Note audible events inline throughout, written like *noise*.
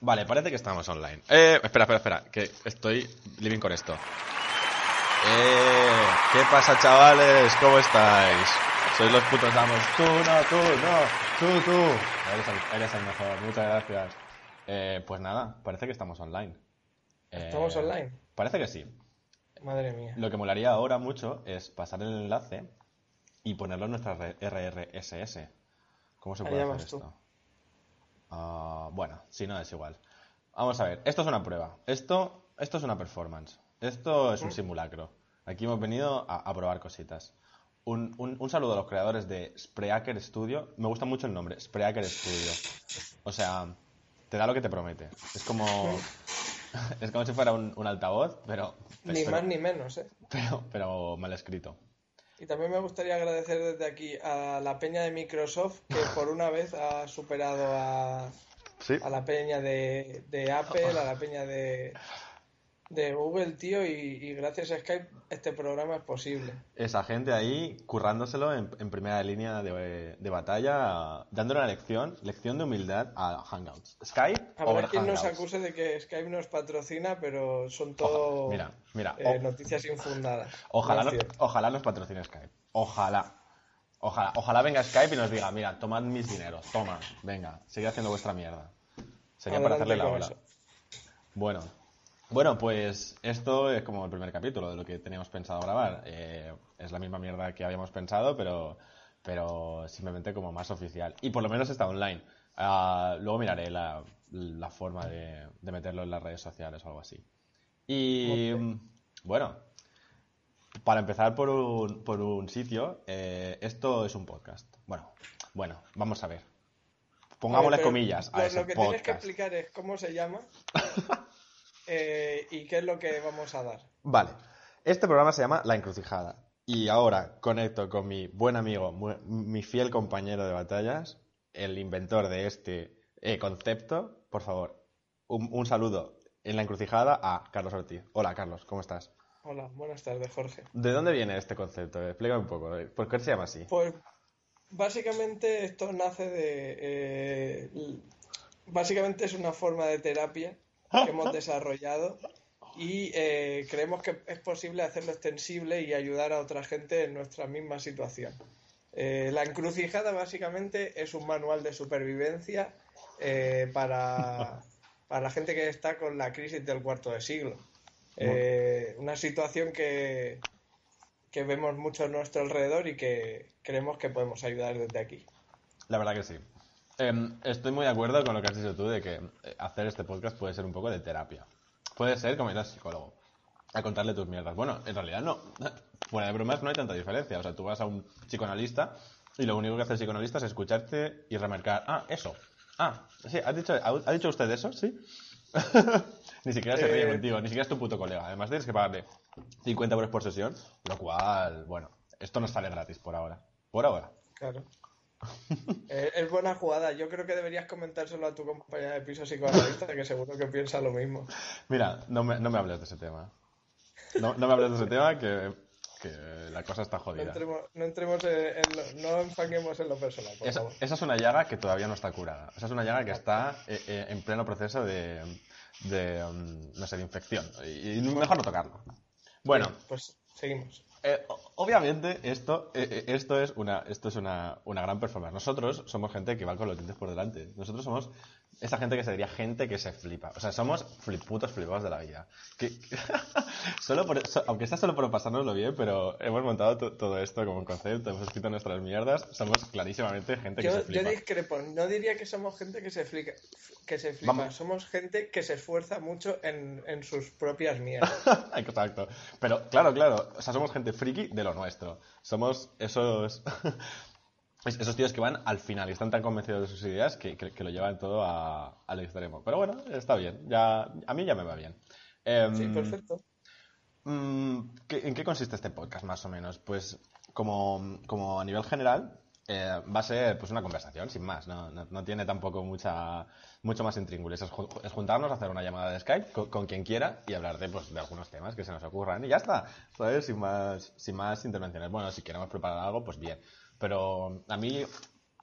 Vale, parece que estamos online. Eh, espera, espera, espera, que estoy living con esto. Eh, ¿qué pasa, chavales? ¿Cómo estáis? Sois los putos damos. Tú, no, tú, no, tú, tú. Eres el, eres el mejor, muchas gracias. Eh, pues nada, parece que estamos online. Eh, ¿Estamos online? Parece que sí. Madre mía. Lo que molaría ahora mucho es pasar el enlace y ponerlo en nuestra RRSS. ¿Cómo se puede Allá hacer tú. Ah, bueno, si no es igual. Vamos a ver, esto es una prueba. Esto, esto es una performance. Esto es un simulacro. Aquí hemos venido a, a probar cositas. Un, un- un saludo a los creadores de Spreaker Studio. Me gusta mucho el nombre, Spreaker Studio. O sea, te da lo que te promete. Es como, *laughs* es como si fuera un, un altavoz, pero, Ni pero- más ni menos, ¿eh? pero, pero mal escrito. Y también me gustaría agradecer desde aquí a la peña de Microsoft que por una vez ha superado a, Sí. a la peña de, de Apple, a la peña de, de Google, tío, y, y gracias a Skype este programa es posible. Esa gente ahí currándoselo en, en primera línea de, de batalla, dándole una lección, lección de humildad a Hangouts. Skype Habrá over quien nos acuse de que Skype nos patrocina, pero son todo mira, mira, eh, o- noticias infundadas. Ojalá, No ojalá nos patrocine Skype. Ojalá. Ojalá, ojalá venga Skype y nos diga, mira, tomad mis dineros, toma, venga, sigue haciendo vuestra mierda. Sería para Adelante hacerle la ola. eso. Bueno, bueno, pues esto es como el primer capítulo de lo que teníamos pensado grabar. Eh, es la misma mierda que habíamos pensado, pero, pero simplemente como más oficial. Y por lo menos está online. Ah, luego miraré la, la forma de, de meterlo en las redes sociales o algo así. Y bueno, para empezar por un, por un sitio, eh, esto es un podcast. Bueno, bueno, vamos a ver. Pongámosle comillas a lo, ese lo que tienes que explicar es cómo se llama *laughs* eh, y qué es lo que vamos a dar. Vale, este programa se llama La Encrucijada. Y ahora conecto con mi buen amigo, mi fiel compañero de batallas, el inventor de este eh, concepto. Por favor, un, un saludo en La Encrucijada a Carlos Ortiz. Hola, Carlos, ¿cómo estás? Hola, buenas tardes, Jorge. ¿De dónde viene este concepto? Explícame un poco. ¿eh? ¿Por qué se llama así? Pues básicamente esto nace de... eh, básicamente es una forma de terapia que hemos desarrollado y eh, creemos que es posible hacerlo extensible y ayudar a otra gente en nuestra misma situación. Eh, la encrucijada básicamente es un manual de supervivencia eh, para, para la gente que está con la crisis del cuarto de siglo. Una situación que, que vemos mucho a nuestro alrededor y que creemos que podemos ayudar desde aquí. La verdad que sí. Em, estoy muy de acuerdo con lo que has dicho tú de que eh, hacer este podcast puede ser un poco de terapia. Puede ser como ir al psicólogo a contarle tus mierdas. Bueno, en realidad no. *laughs* Fuera de bromas no hay tanta diferencia. O sea, tú vas a un psicoanalista y lo único que hace el psicoanalista es escucharte y remarcar, ah, eso. Ah, sí, ¿ha dicho, ha, ha dicho usted eso? Sí. *laughs* ni siquiera se ríe Eh, contigo, ni siquiera es tu puto colega. Además tienes que pagarle 50 euros por sesión, lo cual, bueno, esto nos sale gratis por ahora. Por ahora. Claro. Eh, es buena jugada. Yo creo que deberías comentárselo a tu compañera de piso psicoanalista, que seguro que piensa lo mismo. Mira, no me, no me hables de ese tema. No, no me hables de ese tema que, que la cosa está No jodida. entremos, no entremos en, en lo- no enfanguemos en lo personal, por Esa, favor. esa es una llaga que todavía no está curada. Esa es una llaga que está eh, eh, en pleno proceso de, de, um, no sé, de infección. Y, y mejor no tocarlo. Bueno, Pues seguimos. Eh, obviamente esto, eh, eh, esto es, una, esto es una, una gran performance. Nosotros somos gente que va con los dientes por delante. Nosotros somos esa gente que se diría gente que se flipa. O sea, somos fliputos flipados de la vida. Que, *laughs* solo por, so- aunque sea solo por pasárnoslo bien, pero hemos montado to- todo esto como un concepto, hemos escrito nuestras mierdas. Somos clarísimamente gente que Yo, se yo flipa. discrepo. No diría que somos gente que se flica, que se flipa. Vamos. Somos gente que se esfuerza mucho en, en sus propias mierdas. *laughs* Exacto. Pero claro, claro. O sea, somos gente friki de lo nuestro. Somos esos. Es- esos tíos que van al final y están tan convencidos de sus ideas que, que- que lo llevan todo a- al extremo. Pero bueno, está bien. Ya, a mí ya me va bien. Em, Sí, perfecto. Mm, ¿qué- ¿En qué consiste este podcast, más o menos? Pues, como, como a nivel general, eh, va a ser pues una conversación, sin más. No, no- no tiene tampoco mucha, mucho más intríngulis. Es juntarnos, hacer una llamada de Skype con, con quien quiera y hablar de, pues, de algunos temas que se nos ocurran. Y ya está, ¿sabes? Sin más, sin más intervenciones. Bueno, si queremos preparar algo, pues bien. Pero a mí,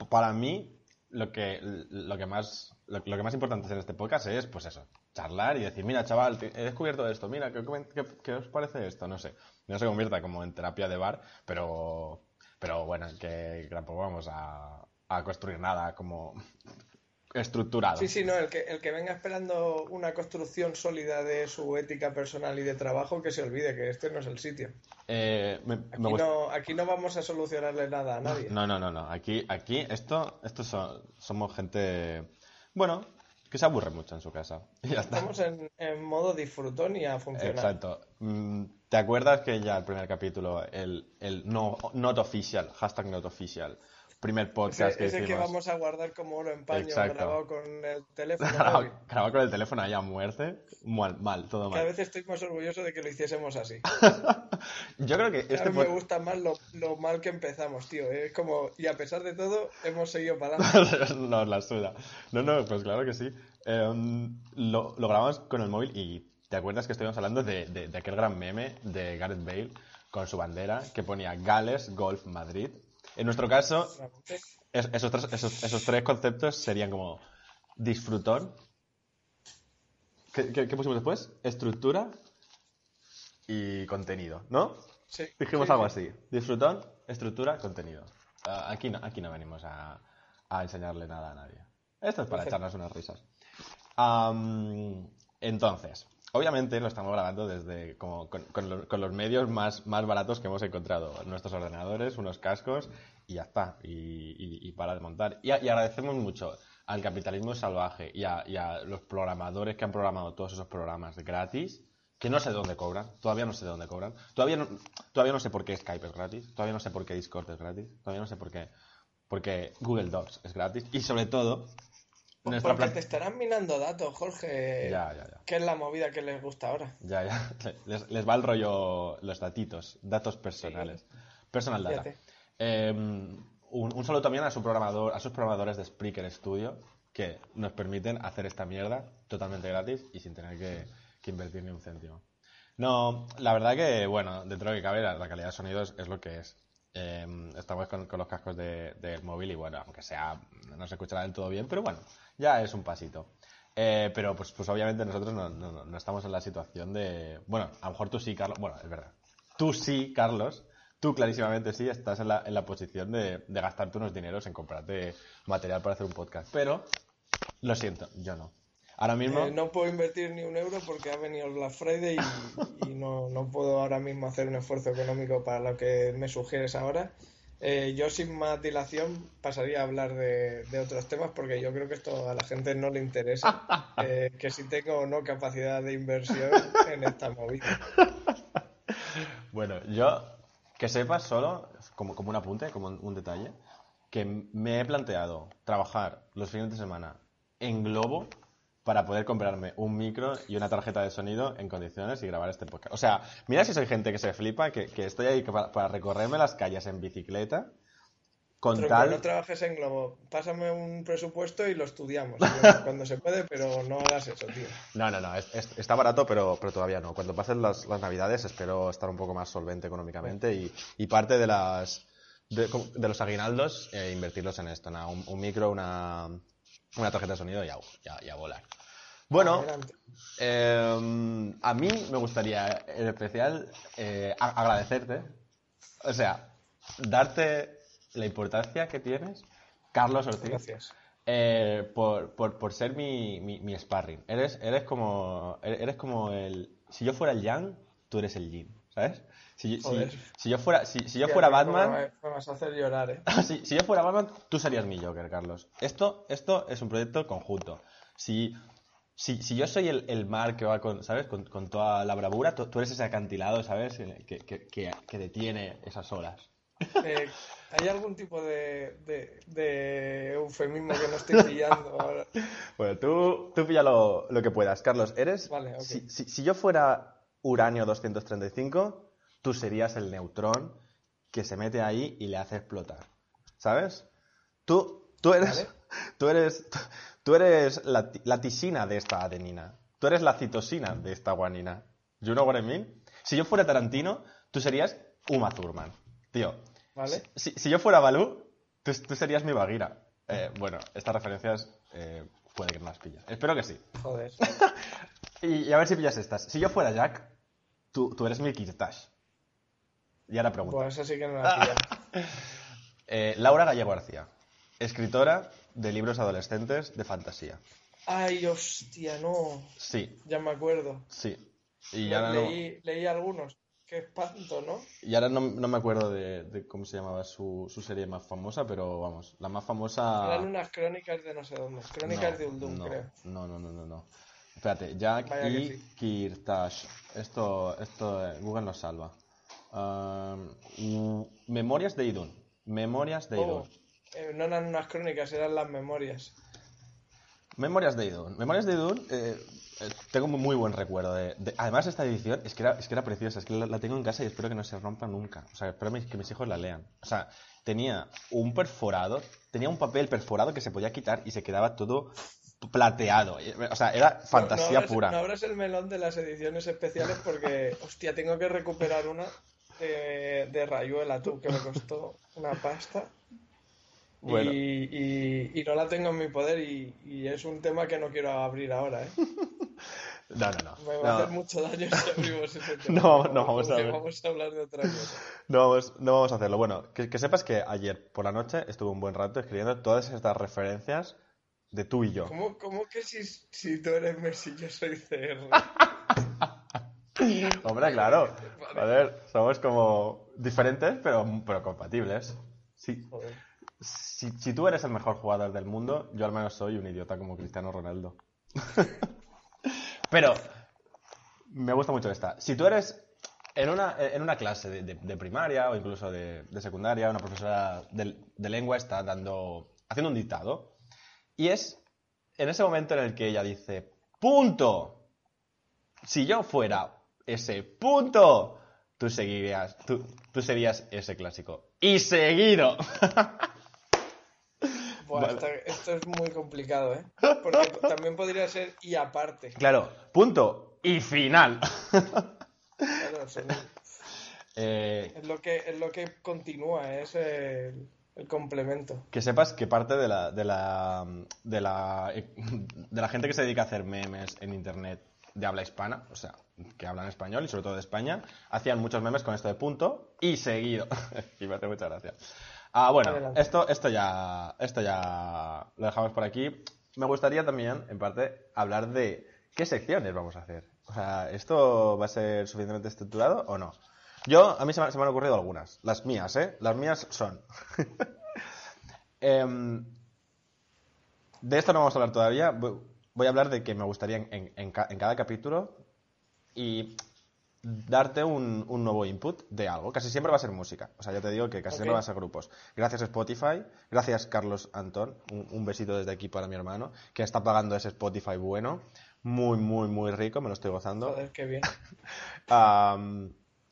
para mí, lo que, lo que más lo, que más importante en este podcast es, pues eso, charlar y decir, mira, chaval, he descubierto esto, mira, ¿qué, qué- qué os parece esto? No sé. No se convierta como en terapia de bar, pero, pero bueno, que tampoco vamos a, a construir nada como estructurado. Sí, sí, no, el que, el que venga esperando una construcción sólida de su ética personal y de trabajo, que se olvide que este no es el sitio. Eh, me- Aquí no, aquí no vamos a solucionarle nada a nadie. No, no, no, no. Aquí, aquí, esto, esto so- somos gente, bueno, que se aburre mucho en su casa. *laughs* Y ya está. Estamos en, en modo disfrutón y a funcionar. Exacto. Mm, ¿Te acuerdas que ya el primer capítulo, el, el no, not official, hashtag not official, primer podcast Ese, que ese que hicimos? vamos a guardar como oro en paño Exacto. grabado con el *laughs* teléfono grabado, con el teléfono ahí a muerte, mal, mal, todo Cada mal. vez estoy más orgulloso de que lo hiciésemos así. *laughs* Yo creo que Cada este vez me pod- gusta más lo, lo mal que empezamos, tío. Es como, y a pesar de todo, hemos seguido para *laughs* adelante. Nos la suda. No, no, pues claro que sí. Eh, lo, lo grabamos con el móvil y ¿te acuerdas que estuvimos hablando de, de- de aquel gran meme de Gareth Bale con su bandera que ponía Gales, Golf, Madrid? En nuestro caso, es- esos, tres, esos, esos tres conceptos serían como disfrutón. ¿Qué, qué- qué pusimos después? Estructura y contenido, ¿no? Sí, Dijimos sí, algo sí. así. Disfrutón, estructura, contenido. Ah, aquí, no, aquí no venimos a, a enseñarle nada a nadie. Esto es para echarnos unas risas. Entonces, obviamente lo estamos grabando desde como con, con lo- con los medios más, más baratos que hemos encontrado. Nuestros ordenadores, unos cascos y ya está. Y, para de montar. Y, y agradecemos mucho al capitalismo salvaje y a, y a los programadores que han programado todos esos programas gratis que no sé de dónde cobran, todavía no sé de dónde cobran, todavía no, todavía no sé por qué Skype es gratis, todavía no sé por qué Discord es gratis, todavía no sé por qué, porque Google Docs es gratis y sobre todo nuestra Porque te estarán minando datos, Jorge. Ya, ya, ya. Que es la movida que les gusta ahora. Ya, ya, *laughs* les, les va el rollo los datitos, datos personales, personal data. Eh, un, un saludo también a su programador, a sus programadores de Spreaker Studio que nos permiten hacer esta mierda totalmente gratis y sin tener que, que invertir ni un céntimo. No, la verdad que, bueno, dentro de que cabe, la, la calidad de sonido es, es lo que es. Eh, estamos con, los cascos de- del móvil y, bueno, aunque sea, no se escuchará del todo bien, pero bueno, ya es un pasito. Eh, pero, pues, pues obviamente nosotros no, no- no estamos en la situación de. Bueno, a lo mejor tú sí, Carlos. Bueno, es verdad. Tú sí, Carlos. Tú clarísimamente sí estás en la, en la posición de, de gastarte unos dineros en comprarte material para hacer un podcast. Pero, lo siento, yo no. Ahora mismo. Eh, no puedo invertir ni un euro porque ha venido el Black Friday y, y no, no puedo ahora mismo hacer un esfuerzo económico para lo que me sugieres ahora. Eh, yo sin más dilación pasaría a hablar de, de otros temas porque yo creo que esto a la gente no le interesa. *laughs* eh, que si tengo o no capacidad de inversión en esta movida. Bueno, yo que sepas solo, como, como un apunte, como un, un detalle, que me he planteado trabajar los fines de semana en globo para poder comprarme un micro y una tarjeta de sonido en condiciones y grabar este podcast. O sea, mira si soy gente que se flipa, que, que estoy ahí para, para recorrerme las calles en bicicleta con Tronco, tal... no trabajes en Globo. Pásame un presupuesto y lo estudiamos. *laughs* Cuando se puede, pero no hagas eso, tío. No, no, no, es- es- está barato, pero, pero todavía no. Cuando pasen las, las navidades espero estar un poco más solvente económicamente y, y parte de las de, los aguinaldos eh, invertirlos en esto, un, un micro, una, una tarjeta de sonido y a, y a- y a volar. Bueno, Adelante. eh, a mí me gustaría en especial eh, agradecerte, o sea, darte la importancia que tienes, Carlos Ortiz. Gracias. Eh, por, por, por ser mi, mi, mi sparring. Eres, eres como. Eres como el. Si yo fuera el Yang, tú eres el Yin, ¿sabes? Si, si, si yo fuera, si, si yo fuera Batman. Me, vas a hacer llorar, ¿eh? *laughs* si, si yo fuera Batman, tú serías mi Joker, Carlos. Esto, esto es un proyecto conjunto. Si, si, si yo soy el, el mar que va con, ¿sabes? Con, con toda la bravura, tú, tú eres ese acantilado, ¿sabes? Que, que, que, que detiene esas olas. Eh, ¿Hay algún tipo de, de, de eufemismo que no estoy pillando ahora? *laughs* Bueno, tú, tú pilla lo, lo que puedas. Carlos, eres... Vale, ok. si, si- si yo fuera uranio 235, tú serías el neutrón que se mete ahí y le hace explotar. ¿Sabes? Tú, tú eres... Vale. Tú eres, tú eres la, la tisina de esta adenina. Tú eres la citosina de esta guanina. You know what I mean? Si yo fuera Tarantino, tú serías Uma Thurman. Tío, ¿Vale? si, si yo fuera Balú, tú, tú serías mi Bagheera. Eh, bueno, estas referencias eh, puede que no las pillas. Espero que sí. Joder. *laughs* Y, y a ver si pillas estas. Si yo fuera Jack, tú, tú eres mi Kirtash. Y ahora pregunta. Pues eso sí que no la. *laughs* Eh, Laura Gallego García, escritora de libros adolescentes de fantasía. Ay, hostia, no. Sí, Ya me acuerdo. sí. Y ahora no, leí, leí algunos. Qué espanto, ¿no? y ahora no, no me acuerdo de, de cómo se llamaba su, su serie más famosa, pero vamos, la más famosa... Eran unas crónicas de no sé dónde. Crónicas No, de Uldum, no, creo. No, no, no, no, no. Espérate, Jack Vaya y sí. Kirtash. Esto, esto, eh, Google nos salva. Um, Memorias de Idun. Memorias de Idun. Oh, eh, no eran unas crónicas, eran las memorias. Memorias de Idun. Memorias de Idun, eh, tengo muy buen recuerdo de, de- Además, esta edición es que, era, es que era preciosa, es que la, la tengo en casa y espero que no se rompa nunca. O sea, espero que mis hijos la lean. O sea, tenía un perforado, tenía un papel perforado que se podía quitar y se quedaba todo plateado. O sea, era fantasía No- no abras- pura. No abras el melón de las ediciones especiales porque, *laughs* hostia, tengo que recuperar una de, de Rayuela, tú, que me costó una pasta. Bueno. Y, y- y no la tengo en mi poder y, y es un tema que no quiero abrir ahora, ¿eh? *laughs* No, no, no. Me va a No, hacer mucho daño *laughs* si abrimos ese tema. No, no, vamos a ver. Vamos a hablar de otra cosa. no vamos, no vamos a hacerlo. Bueno, que, que sepas que ayer por la noche estuve un buen rato escribiendo todas estas referencias de tú y yo. ¿Cómo, cómo que si, si tú eres Messi yo soy CR? *laughs* Hombre, claro. A ver, somos como diferentes, pero, pero compatibles. Sí. Si, si tú eres el mejor jugador del mundo, yo al menos soy un idiota como Cristiano Ronaldo. *laughs* Pero me gusta mucho esta. Si tú eres en una, en una clase de, primaria o incluso de, de secundaria, una profesora de, de lengua está dando, haciendo un dictado y es en ese momento en el que ella dice, punto. Si yo fuera ese punto, tú seguirías, tú, tú serías ese clásico. Y seguido. *laughs* Buah, Vale. esto, esto es muy complicado, ¿eh? Porque también podría ser y aparte. Claro, punto y final. Claro, son- *laughs* Eh, es, lo que, es lo que continúa, es el, el complemento. que sepas que parte de la, de la de la de la gente que se dedica a hacer memes en internet de habla hispana, o sea, que hablan español y sobre todo de España, hacían muchos memes con esto de punto y seguido. *laughs* y me hace mucha gracia. Ah, bueno, Adelante. esto, esto ya esto ya lo dejamos por aquí. Me gustaría también, en parte, hablar de qué secciones vamos a hacer. O sea, ¿esto va a ser suficientemente estructurado o no? Yo, a mí se me, se me han ocurrido algunas. Las mías, ¿eh? Las mías son... *laughs* Em, de esto no vamos a hablar todavía. Voy voy a hablar de que me gustaría en, en- en ca- en cada capítulo y darte un, un nuevo input de algo. Casi siempre va a ser música. O sea, ya te digo que casi siempre va a ser grupos. Gracias Spotify. Gracias Carlos Antón. Un, un besito desde aquí para mi hermano, que está pagando ese Spotify bueno. Muy, muy, muy rico. Me lo estoy gozando. Joder, qué bien. *laughs*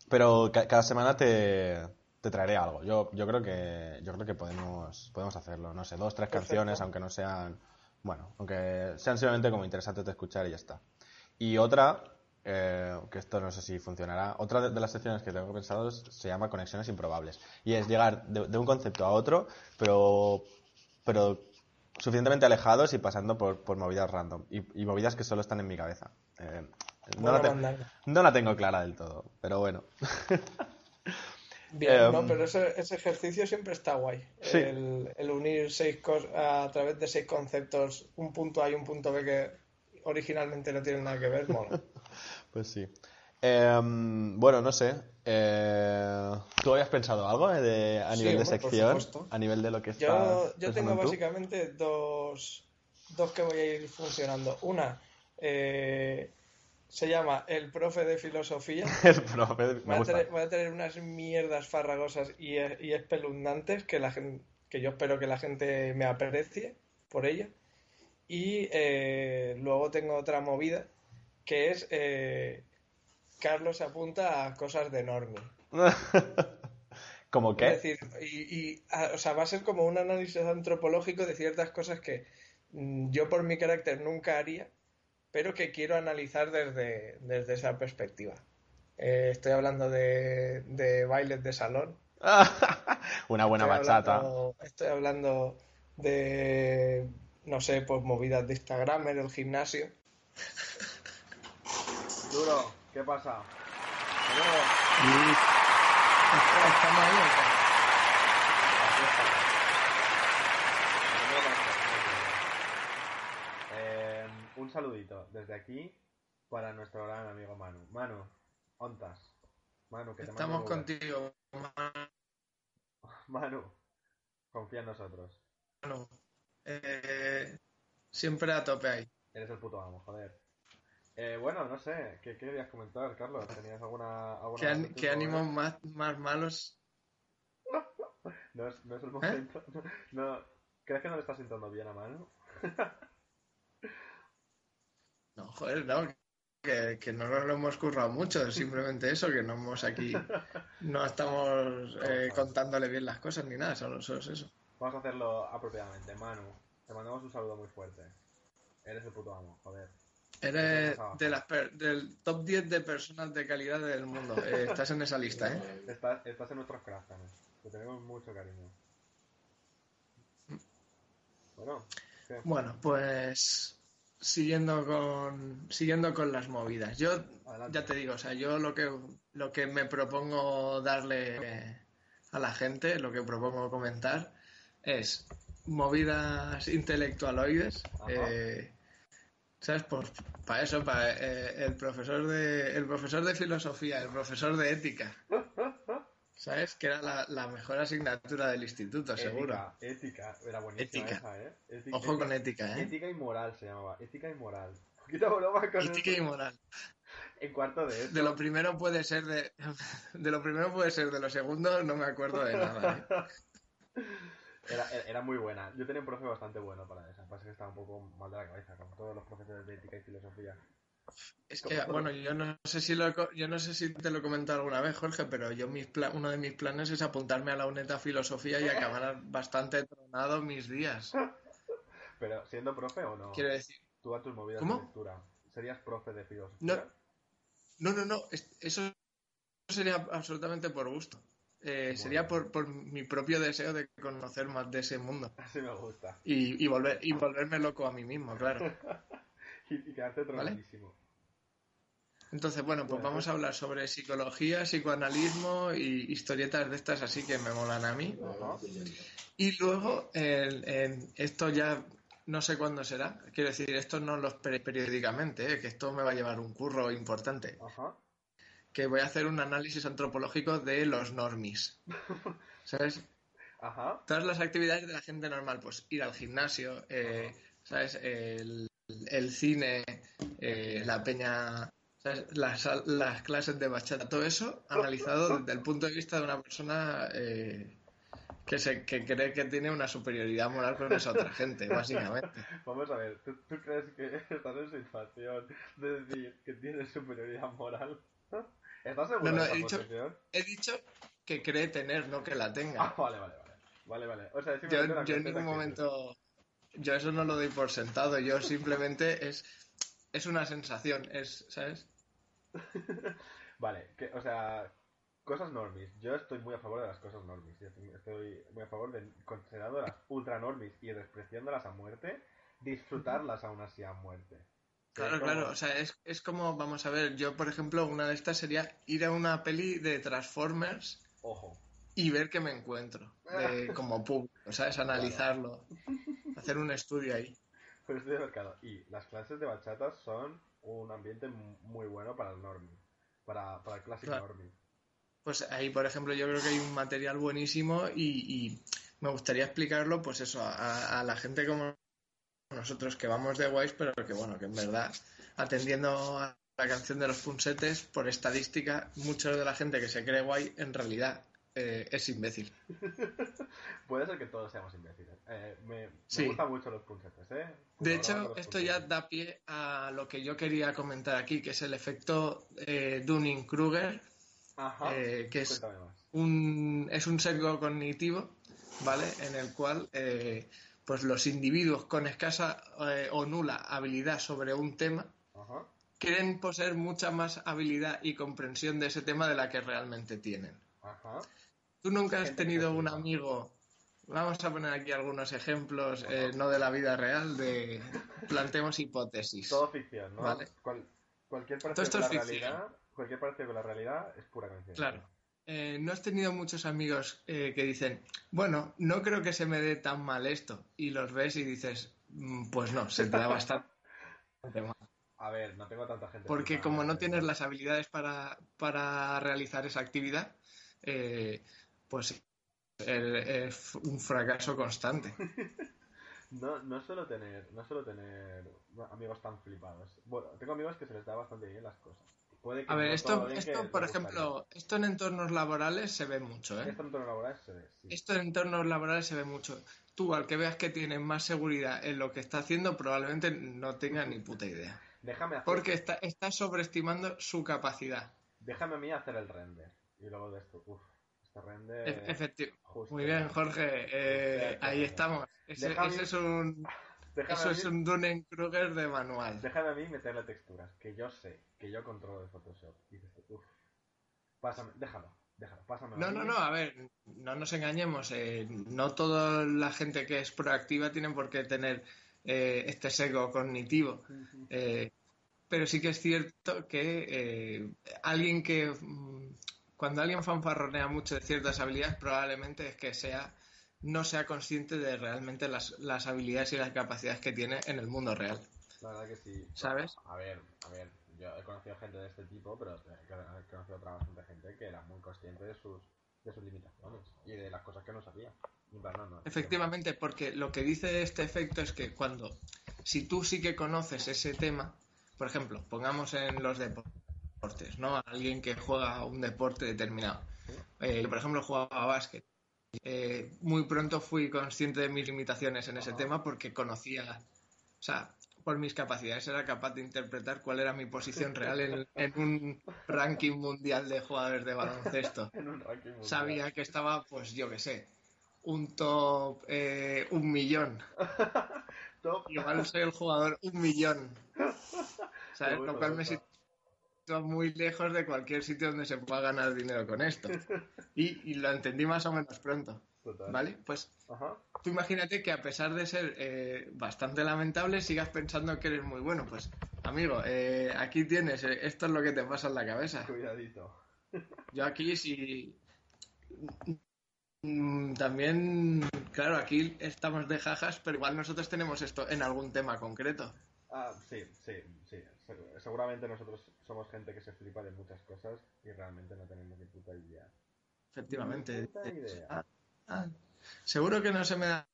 Pero ca- cada semana te, te traeré algo. Yo, yo creo que yo creo que podemos podemos hacerlo. No sé, dos, tres Perfecto. canciones, aunque no sean bueno, aunque sean simplemente como interesantes de escuchar y ya está. Y otra eh, que esto no sé si funcionará. Otra de, de las secciones que tengo pensados se llama conexiones improbables y es llegar de, de un concepto a otro, pero pero suficientemente alejados y pasando por, por movidas random y, y movidas que solo están en mi cabeza. Eh, no, la no tengo clara del todo, pero bueno. *laughs* Bien, Em, ¿no? Pero ese, ese ejercicio siempre está guay. Sí. El, el unir seis cosas a través de seis conceptos, un punto A y un punto B que originalmente no tienen nada que ver, mola. *laughs* Pues sí. Em, bueno, no sé. eh, ¿Tú habías pensado algo eh, de- a Sí, nivel de sección? A nivel de lo que está Yo, yo tengo tú? básicamente dos, dos que voy a ir funcionando. Una, eh, Se llama El profe de filosofía. *laughs* El profe, me Voy a, tener, voy a tener unas mierdas farragosas y, y espeluznantes que, la gen- que yo espero que la gente me aprecie por ello. Y eh, luego tengo otra movida que es eh, Carlos apunta a cosas de normie. *laughs* ¿Cómo Es qué? decir, y, y, a- o sea, va a ser como un análisis antropológico de ciertas cosas que mm, yo por mi carácter nunca haría, pero que quiero analizar desde, desde esa perspectiva. Eh, estoy hablando de, de bailes de salón. *laughs* Una buena Estoy bachata. hablando- estoy hablando de, no sé, pues movidas de Instagram, en el gimnasio. Duro, ¿qué pasa? ¿Estamos ahí o qué? Eh, un saludito desde aquí para nuestro gran amigo Manu. Manu, ontas. Manu, que te Estamos mando contigo, Uber. *laughs* Manu, confía en nosotros. mano. Eh, siempre a tope ahí. Eres el puto amo, joder. Eh, bueno, no sé, ¿qué qué querías comentar, Carlos? ¿Tenías alguna, alguna ¿Qué, an- ánimos más, más malos? *laughs* No es, no es ¿Eh? el momento. *laughs* No, ¿Crees que no le estás sentando bien a Manu? *laughs* No, joder, no. Que, que no nos lo hemos currado mucho, simplemente eso, que no hemos aquí, no estamos eh, contándole bien las cosas ni nada, solo, solo es eso. Vamos a hacerlo apropiadamente. Manu, te mandamos un saludo muy fuerte. Eres el puto amo, joder. Eres de las per- del top 10 de personas de calidad del mundo. *laughs* Eh, estás en esa lista, ¿eh? Estás, estás en nuestros corazones. Te tenemos mucho cariño. Bueno, ¿qué? Bueno, pues siguiendo con siguiendo con las movidas. Yo Adelante. ya te digo, o sea, yo lo que lo que me propongo darle a la gente, lo que propongo comentar es movidas intelectualoides. Eh, ¿Sabes? Pues para eso, para eh, el profesor de el profesor de filosofía, el profesor de ética. ¿Sabes? Que era la, la mejor asignatura del instituto, seguro. Ética, ética. Era buenísima Ética. esa, ¿eh? Ética, Ojo con ética, ¿eh? Ética y moral se llamaba. Ética y moral. *laughs* Poquita broma con Ética y moral. En cuarto de eso. De lo primero puede ser de, *laughs* de lo primero puede ser de lo segundo, no me acuerdo de nada. ¿eh? *laughs* Era, era, era muy buena. Yo tenía un profe bastante bueno para esa. Pasa que estaba un poco mal de la cabeza, como todos los profesores de ética y filosofía. Es que, bueno, yo no sé si lo yo no sé si te lo he comentado alguna vez, Jorge, pero yo mis pla- uno de mis planes es apuntarme a la UNETA Filosofía y acabar bastante tronado mis días. *laughs* Pero, ¿siendo profe o no? Quiero decir, Tú a tus movidas ¿Cómo? de lectura. ¿Serías profe de filosofía? No. no, no, no, es- eso sería absolutamente por gusto. Eh, sería por, por mi propio deseo de conocer más de ese mundo Así me gusta. y, y volver y volverme loco a mí mismo, claro. *laughs* Y, y quedarte tronadísimo. Entonces, bueno, pues Bueno, vamos a hablar sobre psicología, psicoanalismo y historietas de estas así que me molan a mí. Ajá. Y luego, esto ya no sé cuándo será. Quiero decir, esto no lo espere periódicamente, ¿eh? que esto me va a llevar un curro importante. Ajá. Que voy a hacer un análisis antropológico de los normis. *laughs* ¿Sabes? Ajá. Todas las actividades de la gente normal, pues ir al gimnasio, eh, ¿sabes? El, el cine, eh, la peña, ¿sabes? Las, las clases de bachata, todo eso analizado desde el punto de vista de una persona eh, que, se, que cree que tiene una superioridad moral con esa otra gente, básicamente. *laughs* Vamos a ver, ¿tú, tú crees que *laughs* estás en situación de decir que tienes superioridad moral? ¿Estás seguro No, no, de he dicho- posición? He dicho que cree tener, no que la Ah, tenga. vale, vale, vale. Vale, vale. O sea, Yo, en ningún momento, yo eso no lo doy por sentado, yo simplemente es, es una sensación, es, ¿sabes? *laughs* Vale, que, o sea, cosas normis. Yo estoy muy a favor de las cosas normis. Estoy muy a favor de, considerando las ultra normis y despreciándolas a muerte, disfrutarlas aún así a muerte. Claro, como- claro, o sea, es, es como, vamos a ver, yo por ejemplo, una de estas sería ir a una peli de Transformers Ojo. y ver qué me encuentro, de, como público, ¿sabes? Analizarlo, hacer un estudio ahí. Estoy de mercado. Y las clases de bachata son un ambiente mu- muy bueno para el normie. Para, para el clásico Claro. normie. Pues ahí, por ejemplo, yo creo que hay un material buenísimo y, y me gustaría explicarlo, pues eso, a, a la gente como nosotros que vamos de guays, pero que bueno, que en verdad, atendiendo a la canción de los punsetes, por estadística, mucha de la gente que se cree guay en realidad eh, es imbécil. *laughs* Puede ser que todos seamos imbéciles. Eh, me, Sí. gustan mucho los punsetes, ¿eh? De hecho, esto ya da pie a lo que yo quería comentar aquí, que es el efecto eh, Dunning-Kruger, que es un, es un sesgo cognitivo, ¿vale? En el cual eh, pues los individuos con escasa eh, o nula habilidad sobre un tema Ajá. creen poseer mucha más habilidad y comprensión de ese tema de la que realmente tienen. Ajá. ¿Tú nunca has tenido un amigo? Vamos a poner aquí algunos ejemplos, eh, no de la vida real, de *laughs* planteemos hipótesis. Todo ficción, ¿no? Vale. Cual- cualquier esto con la ficción. realidad, cualquier parecido con la realidad es pura coincidencia. Claro. Eh, ¿No has tenido muchos amigos eh, que dicen, bueno, no creo que se me dé tan mal esto? Y los ves y dices, "Mm, pues no, se te da bastante *laughs* mal. A ver, no tengo tanta gente. Porque como no tienes las habilidades para, para realizar esa actividad, eh, pues es un fracaso constante. *laughs* No, no suelo tener, no suelo tener amigos tan flipados. Bueno, tengo amigos que se les da bastante bien las cosas. Puede que A ver, no esto, esto por ejemplo, esto en entornos laborales se ve mucho, ¿eh? Esto en entorno laboral se ve, sí. Esto en entornos laborales se ve mucho. Tú, al que veas que tiene más seguridad en lo que está haciendo, probablemente no tenga ni puta idea. Déjame hacer, Porque está, está sobreestimando su capacidad. déjame a mí hacer el render. Y luego de esto, uff, este render... E- efecti- justo. Muy bien, Jorge. eh, ahí estamos. Ese, Déjame- ese es un, Déjame eso a es mí- un Dunning-Kruger de manual. Déjame a mí meterle texturas, que yo sé, que yo controlo de Photoshop. Y dices, uff, pásame, déjalo, déjalo, pásame. No, no, no, a ver, no nos engañemos. eh, no toda la gente que es proactiva tiene por qué tener eh, este sesgo cognitivo. Eh, pero sí que es cierto que eh, alguien que. mm, Cuando alguien fanfarronea mucho de ciertas habilidades, probablemente es que sea no sea consciente de realmente las, las habilidades y las capacidades que tiene en el mundo real. La verdad que sí. ¿Sabes? A ver, a ver, yo he conocido gente de este tipo, pero he conocido otra bastante gente que era muy consciente de sus, de sus limitaciones y de las cosas que no sabía. No, no, Efectivamente, porque lo que dice este efecto es que cuando, si tú sí que conoces ese tema, por ejemplo, pongamos en los deportes, ¿no? Alguien que juega un deporte determinado. Eh, por ejemplo, jugaba a básquet. Eh, muy pronto fui consciente de mis limitaciones en ese tema porque conocía, o sea, por mis capacidades era capaz de interpretar cuál era mi posición real en, en un ranking mundial de jugadores de baloncesto *laughs* En un ranking mundial. sabía que estaba, pues yo qué sé, un top eh, un millón. *laughs* Top. Igual soy el jugador un millón. *laughs* ¿Sabes? Bueno, Lo cual me sitúa muy lejos de cualquier sitio donde se pueda ganar dinero con esto. Y, y lo entendí más o menos pronto. Total. ¿Vale? Pues Ajá. tú imagínate que a pesar de ser eh, bastante lamentable, sigas pensando que eres muy bueno. Pues, amigo, eh, aquí tienes, eh, esto es lo que te pasa en la cabeza. Cuidadito. Yo aquí sí. Mm, También, claro, aquí estamos de jajas, pero igual nosotros tenemos esto en algún tema concreto. Ah, sí, sí, sí. Se- Seguramente nosotros somos gente que se flipa de muchas cosas y realmente no tenemos ni puta idea. Efectivamente. Ni puta idea. Ah, ah, seguro que no se me da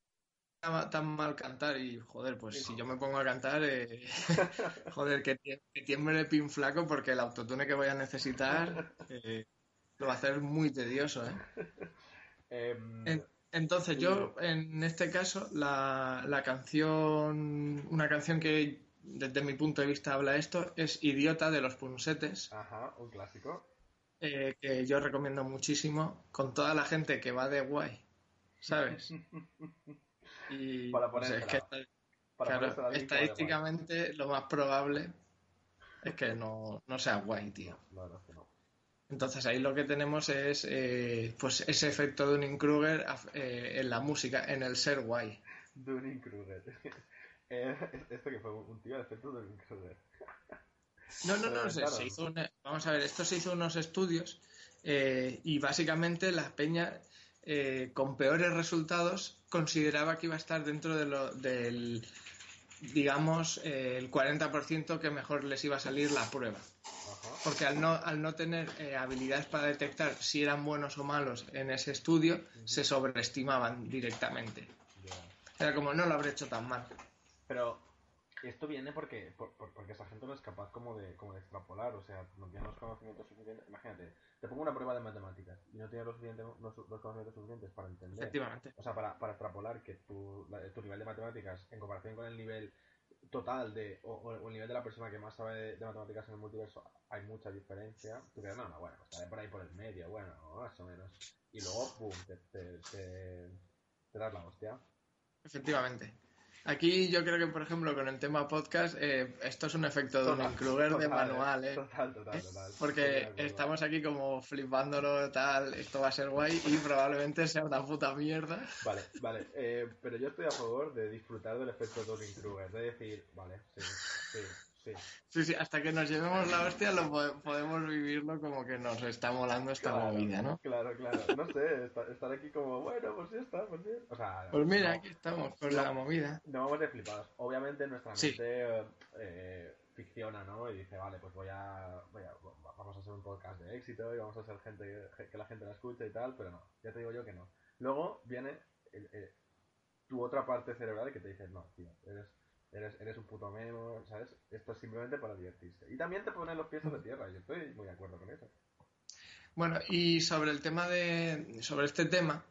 tan mal cantar y, joder, pues si yo me pongo a cantar, eh, *laughs* joder, que, que tiemble pin flaco porque el autotune que voy a necesitar eh, lo va a hacer muy tedioso, ¿eh? *laughs* Em, En- entonces, yo, en este caso, la, la canción, una canción que desde mi punto de vista habla esto, es Idiota de los Punsetes, Ajá, un clásico. eh, que yo recomiendo muchísimo con toda la gente que va de guay, ¿sabes? *laughs* Y Para pues, es que esta- Para claro, estadísticamente lo más probable es que no, no sea guay, tío. No, no, no. Entonces ahí lo que tenemos es eh, pues ese efecto de Dunning-Kruger eh, en la música, en el ser guay. Dunning-Kruger. Eh, esto que fue un tío de efecto Dunning-Kruger. No, no, Pero no, se, hizo vamos a ver, esto se hizo unos estudios eh, y básicamente la peña eh, con peores resultados consideraba que iba a estar dentro de lo, del, digamos, eh, el 40% que mejor les iba a salir la prueba. Ajá. Porque al no, al no tener eh, habilidades para detectar si eran buenos o malos en ese estudio, se sobreestimaban directamente. ya. Era como, no lo habré hecho tan mal. Pero esto viene porque, por- por- porque esa gente no es capaz como de, como de extrapolar, o sea, no tienes los conocimientos suficientes. Imagínate, te pongo una prueba de matemáticas y no tienes los, los, conocimientos suficientes para entender. Efectivamente. O sea, para, para extrapolar que tu, tu nivel de matemáticas, en comparación con el nivel total de, o, el nivel de la persona que más sabe de, matemáticas en el multiverso, hay mucha diferencia. Tú crees, no, no, bueno, estaré por ahí por el medio, bueno, más o menos. Y luego, pum, te, te, te, te das la hostia. Efectivamente. Aquí yo creo que, por ejemplo, con el tema podcast, eh, esto es un efecto de un Kruger de manual, ¿eh? Total, total, ¿Eh? total. Porque estamos aquí como flipándolo, tal, esto va a ser guay y probablemente sea una puta mierda. Vale, vale. Eh, pero yo estoy a favor de disfrutar del efecto Dunning Kruger, de decir, vale, sí, sí, Sí. sí, sí, hasta que nos llevemos la hostia lo podemos vivirlo como que nos está molando esta movida, ¿no? Claro, claro. No sé, estar aquí como, bueno, pues ya está, pues bien. O sea, pues mira, aquí estamos con la movida. No vamos de flipados. Obviamente nuestra mente eh, ficciona, ¿no? Y dice, vale, pues voy a, voy a, vamos a hacer un podcast de éxito y vamos a ser gente que la gente la escuche y tal, pero no, ya te digo yo que no. Luego viene tu otra parte cerebral que te dice, no, tío, eres Eres, eres un puto memo, ¿sabes? Esto es simplemente para divertirse. Y también te ponen los pies de tierra, yo estoy muy de acuerdo con eso. Bueno, y sobre el tema de. sobre este tema,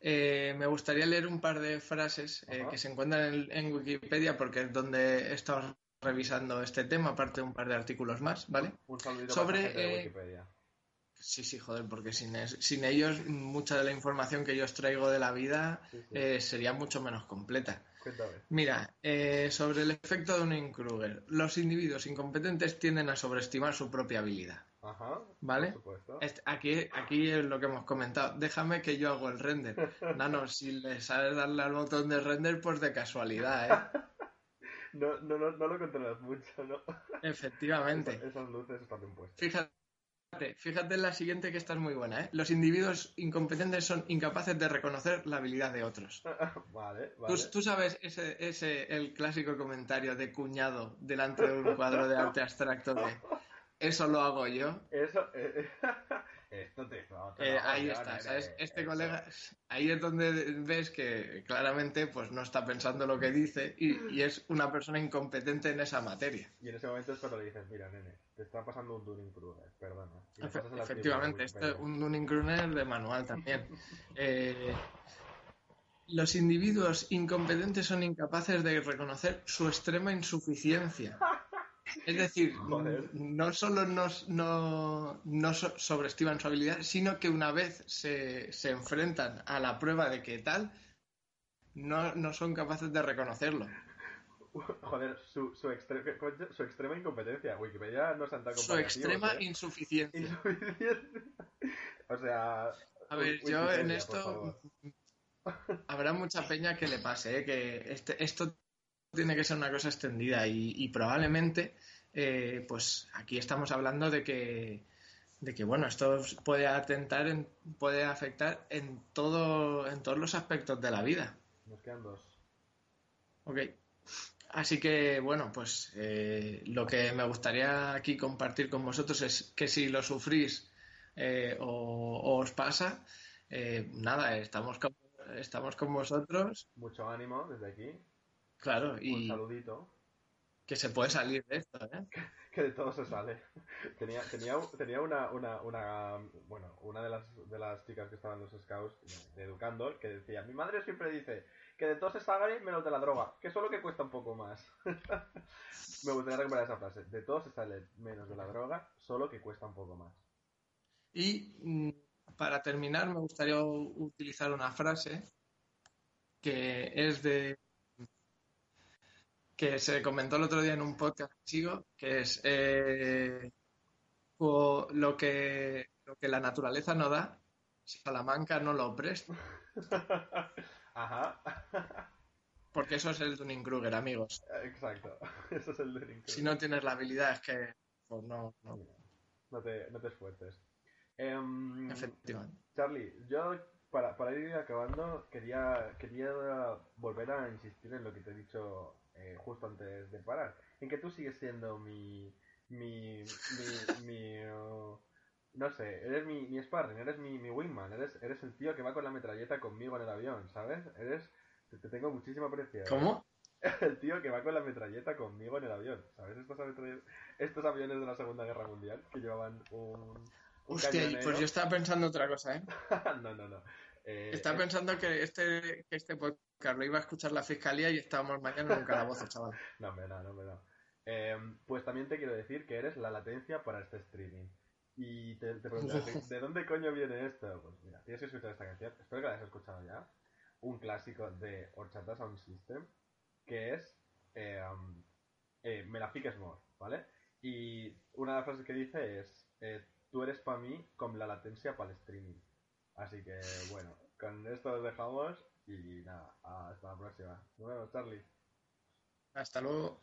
eh, me gustaría leer un par de frases eh, que se encuentran en, Wikipedia, porque es donde estamos revisando este tema, aparte de un par de artículos más, ¿vale? Un sobre para eh, Wikipedia. Sí, sí, joder, porque sin, sin ellos mucha de la información que yo os traigo de la vida sería mucho menos completa. Mira, eh, sobre el efecto de Dunning-Kruger. Los individuos incompetentes tienden a sobreestimar su propia habilidad. Ajá. ¿Vale? Aquí, aquí es lo que hemos comentado. Déjame que yo hago el render. *laughs* Nano, si le sabes darle al botón de render, pues de casualidad, ¿eh? *laughs* no, no, no, no lo controlas mucho, ¿no? Efectivamente. *laughs* esas luces están bien puestas. Fíjate Fíjate en la siguiente que esta es muy buena. ¿eh? Los individuos incompetentes son incapaces de reconocer la habilidad de otros. *laughs* vale, vale. ¿Tú, sabes ese, ese, el clásico comentario de cuñado delante de un cuadro de arte abstracto de eso lo hago yo. Eso, eh, *laughs* eh, ahí está, ¿sabes? Este colega, ahí es donde ves que claramente pues no está pensando lo que dice y, es una persona incompetente en esa materia. Y en ese momento es cuando le dices, mira, nene, te está pasando un Dunning-Kruger, perdona. efectivamente, esto es un Dunning-Kruger de manual también. *laughs* Eh, los individuos incompetentes son incapaces de reconocer su extrema insuficiencia. Es decir, no solo no, no sobreestiman su habilidad, sino que una vez se, se enfrentan a la prueba de que tal, no, no son capaces de reconocerlo. Joder, su, su, su extrema incompetencia. Wikipedia no se Su extrema ¿eh? insuficiencia. *laughs* o sea. A ver, yo en esto. Habrá mucha peña que le pase, ¿eh? que este, esto tiene que ser una cosa extendida y, probablemente, eh, pues aquí estamos hablando de que, de que bueno, esto puede atentar, en, puede afectar en todo, en todos los aspectos de la vida. Nos quedan dos. Ok. Así que, bueno, pues eh, lo que me gustaría aquí compartir con vosotros es que si lo sufrís eh, o, os pasa, nada, estamos estamos con vosotros. Mucho ánimo desde aquí. Claro, y. Un saludito. Que se puede salir de esto, ¿eh? *laughs* que de todo se sale. Tenía, tenía, tenía una, una, una, bueno, una de las, de las chicas que estaban en los scouts de Educando que decía, mi madre siempre dice que de todo se sale menos de la droga, que solo que cuesta un poco más. *laughs* Me gustaría recuperar esa frase. De todo se sale menos de la droga, solo que cuesta un poco más. Y mm, para terminar, me gustaría utilizar una frase que es de que se comentó el otro día en un podcast sigo, que es eh, lo, que, lo que la naturaleza no da, Salamanca no lo presta. *laughs* Ajá. Porque eso es el Dunning-Kruger, amigos. Exacto, *laughs* eso es el Dunning-Kruger. Si no tienes la habilidad es que pues no, no. No te, no te esfuerces. Em, Efectivamente. Charlie, yo para, para ir acabando quería, quería volver a insistir en lo que te he dicho eh, justo antes de parar, en que tú sigues siendo mi, mi, mi, uh, no sé, eres mi, mi sparring, eres mi, mi wingman, eres, eres el tío que va con la metralleta conmigo en el avión, ¿sabes? Eres, te, tengo muchísima aprecio. ¿Cómo? *laughs* el tío que va con la metralleta conmigo en el avión. ¿Sabes? Estos, estos aviones de la Segunda Guerra Mundial que llevaban un. Hostia, pues yo estaba pensando otra cosa, ¿eh? *laughs* no, no, no. Eh, estaba pensando que este, que este podcast lo iba a escuchar la fiscalía y estábamos mañana en un calabozo, chaval. *laughs* no, me no, no, me no. Em, pues también te quiero decir que eres la latencia para este streaming. Y te, te preguntas, *laughs* ¿de dónde coño viene esto? Pues mira, tienes que escuchar esta canción. Espero que la hayas escuchado ya. Un clásico de Horchata Sound System, que es eh, eh, Me la fiques more, ¿vale? Y una de las frases que dice es eh, Tú eres para mí con la latencia para el streaming. Así que, bueno, con esto os dejamos y nada, hasta la próxima. Nos Charlie. Hasta luego.